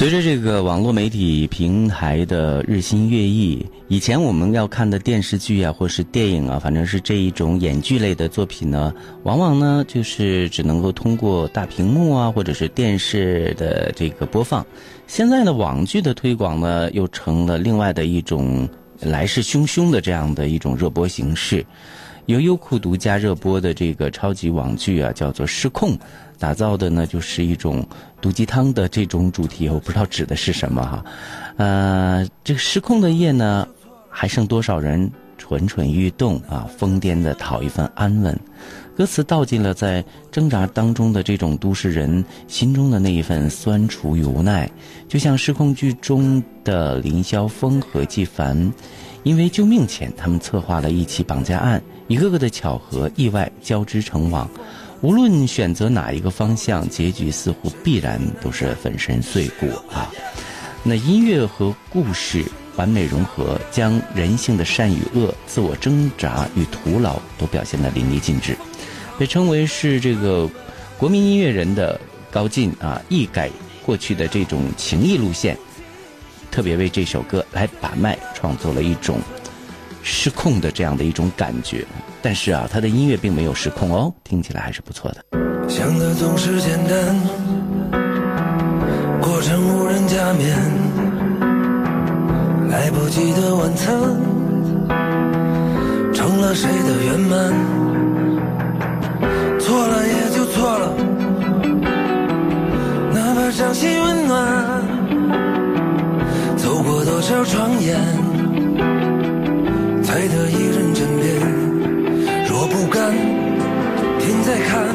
随着这个网络媒体平台的日新月异，以前我们要看的电视剧啊，或是电影啊，反正是这一种演剧类的作品呢，往往呢就是只能够通过大屏幕啊，或者是电视的这个播放。现在呢，网剧的推广呢，又成了另外的一种来势汹汹的这样的一种热播形式。由优酷独家热播的这个超级网剧啊，叫做《失控》。打造的呢，就是一种毒鸡汤的这种主题，我不知道指的是什么哈。呃，这个失控的夜呢，还剩多少人蠢蠢欲动啊？疯癫的讨一份安稳。歌词道尽了在挣扎当中的这种都市人心中的那一份酸楚与无奈。就像失控剧中的林霄峰和纪凡，因为救命钱，他们策划了一起绑架案，一个个的巧合意外交织成网。无论选择哪一个方向，结局似乎必然都是粉身碎骨啊！那音乐和故事完美融合，将人性的善与恶、自我挣扎与徒劳都表现得淋漓尽致，被称为是这个国民音乐人的高进啊！一改过去的这种情谊路线，特别为这首歌来把脉，创作了一种失控的这样的一种感觉。但是啊，他的音乐并没有失控哦，听起来还是不错的。想的总是简单，过程无人加冕，来不及的晚餐，成了谁的圆满？错了也就错了，哪怕掌心温暖，走过多少床沿，才得以。不甘，天在看，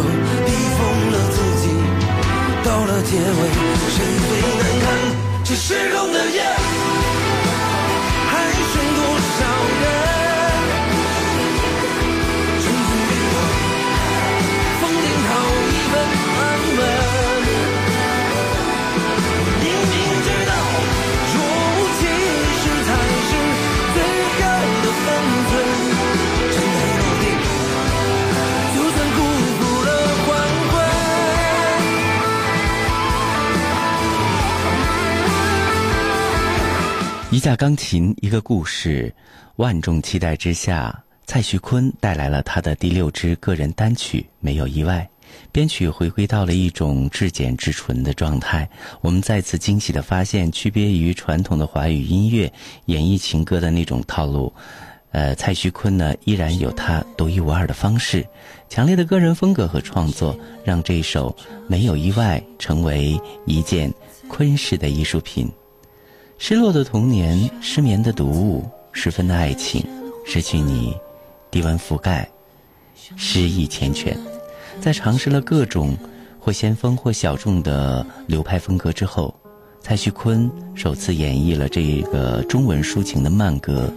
逼疯了自己到了结尾谁最难堪这失控的夜。架钢琴，一个故事，万众期待之下，蔡徐坤带来了他的第六支个人单曲。没有意外，编曲回归到了一种至简至纯的状态。我们再次惊喜的发现，区别于传统的华语音乐演绎情歌的那种套路，呃，蔡徐坤呢依然有他独一无二的方式，强烈的个人风格和创作，让这首没有意外成为一件昆式的艺术品。失落的童年，失眠的读物，失分的爱情，失去你，低温覆盖，诗意缱绻。在尝试了各种或先锋或小众的流派风格之后，蔡徐坤首次演绎了这个中文抒情的慢歌，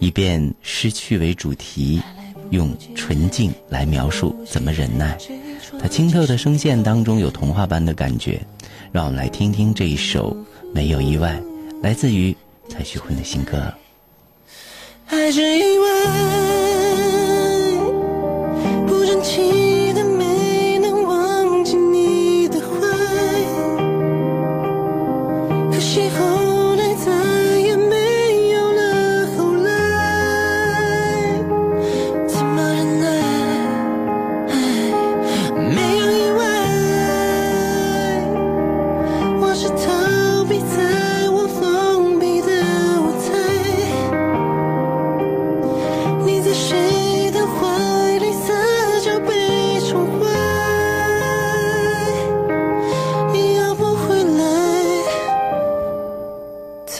以便失去为主题，用纯净来描述怎么忍耐。他清透的声线当中有童话般的感觉，让我们来听听这一首《没有意外》，来自于蔡徐坤的新歌。还是意外，不争气的没能忘记你的坏，可惜后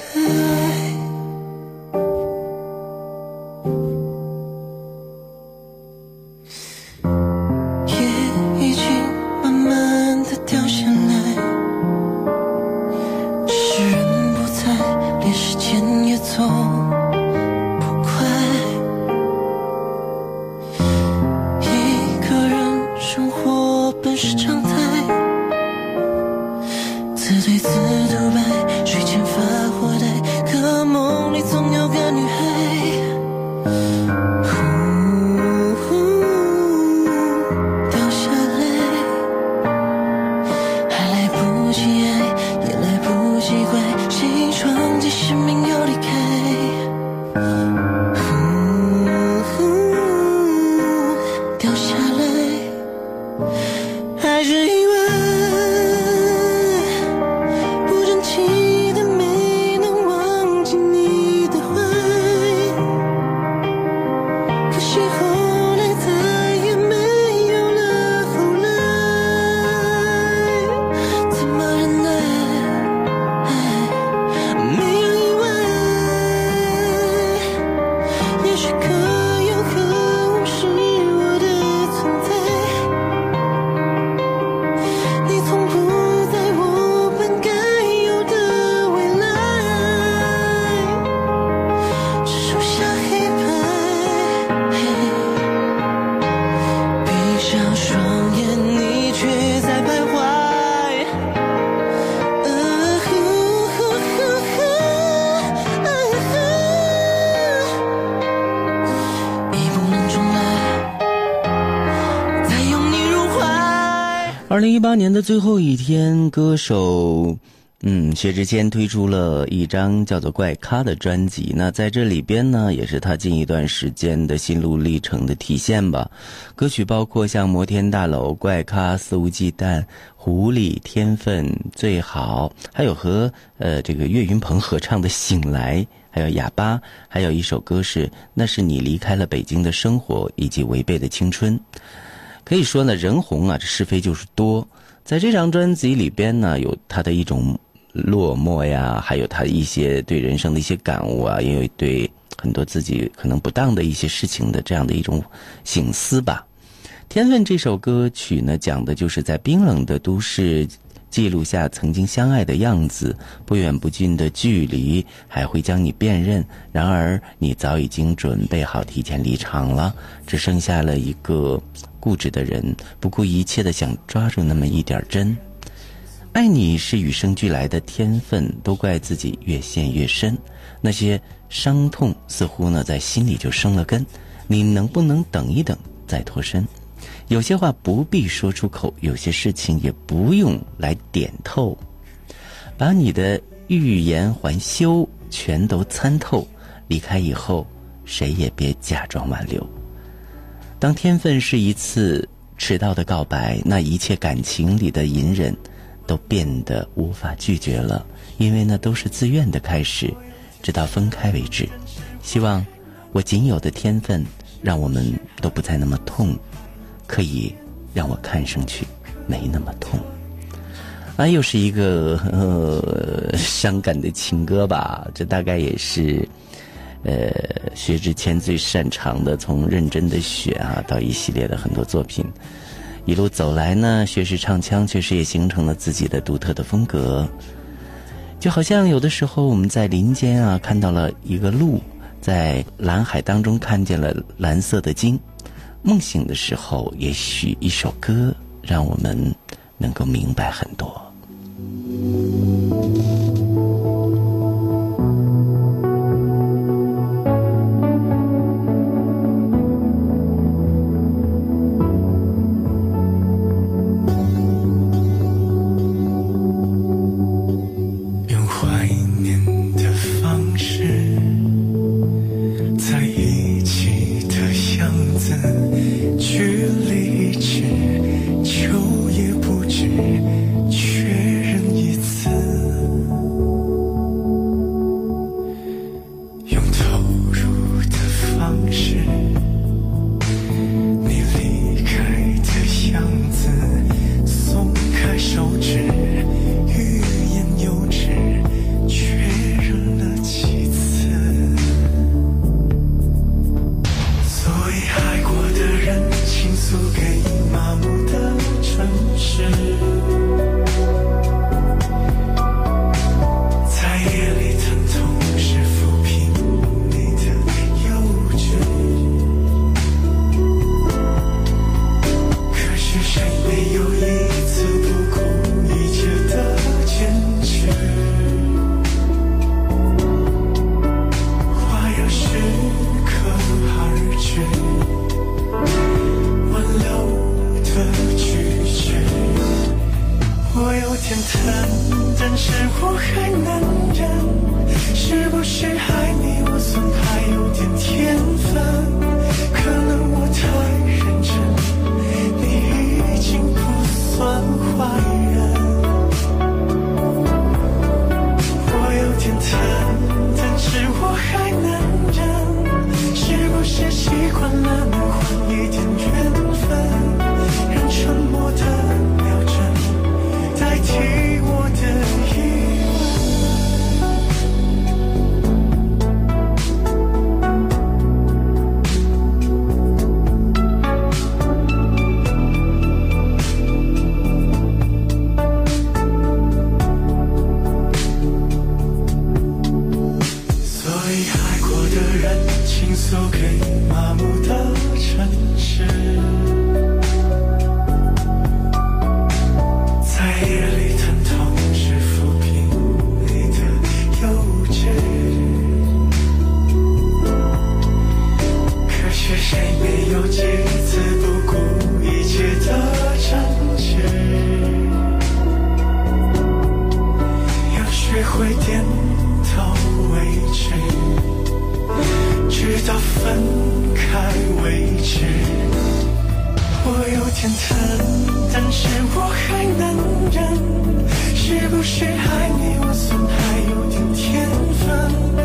time. 八年的最后一天，歌手嗯薛之谦推出了一张叫做《怪咖》的专辑。那在这里边呢，也是他近一段时间的心路历程的体现吧。歌曲包括像《摩天大楼》《怪咖》《肆无忌惮》《狐狸》《天分》《最好》，还有和呃这个岳云鹏合唱的《醒来》，还有《哑巴》，还有一首歌是《那是你离开了北京的生活以及违背的青春》。可以说呢，人红啊，这是非就是多。在这张专辑里边呢，有他的一种落寞呀，还有他一些对人生的一些感悟啊，也有对很多自己可能不当的一些事情的这样的一种醒思吧。天分这首歌曲呢，讲的就是在冰冷的都市记录下曾经相爱的样子，不远不近的距离还会将你辨认。然而，你早已经准备好提前离场了，只剩下了一个固执的人，不顾一切的想抓住那么一点真。爱你是与生俱来的天分，都怪自己越陷越深。那些伤痛似乎呢在心里就生了根，你能不能等一等再脱身？有些话不必说出口，有些事情也不用来点透。把你的欲言还休全都参透，离开以后，谁也别假装挽留。当天分是一次迟到的告白，那一切感情里的隐忍，都变得无法拒绝了，因为那都是自愿的开始，直到分开为止。希望我仅有的天分，让我们都不再那么痛，可以让我看上去没那么痛。啊，又是一个呃伤感的情歌吧？这大概也是，呃，薛之谦最擅长的，从认真的雪啊，到一系列的很多作品，一路走来呢，薛氏唱腔确实也形成了自己的独特的风格。就好像有的时候我们在林间啊看到了一个鹿，在蓝海当中看见了蓝色的鲸，梦醒的时候，也许一首歌让我们能够明白很多。但，但是我还能忍。是不是爱你，我算还有点天分？可能我倾诉给麻木的城市，直到分开为止。我有点疼，但是我还能忍。是不是爱你，我算还有点天分？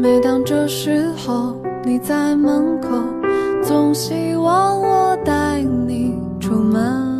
每当这时候你在门口，总希望我带你出门。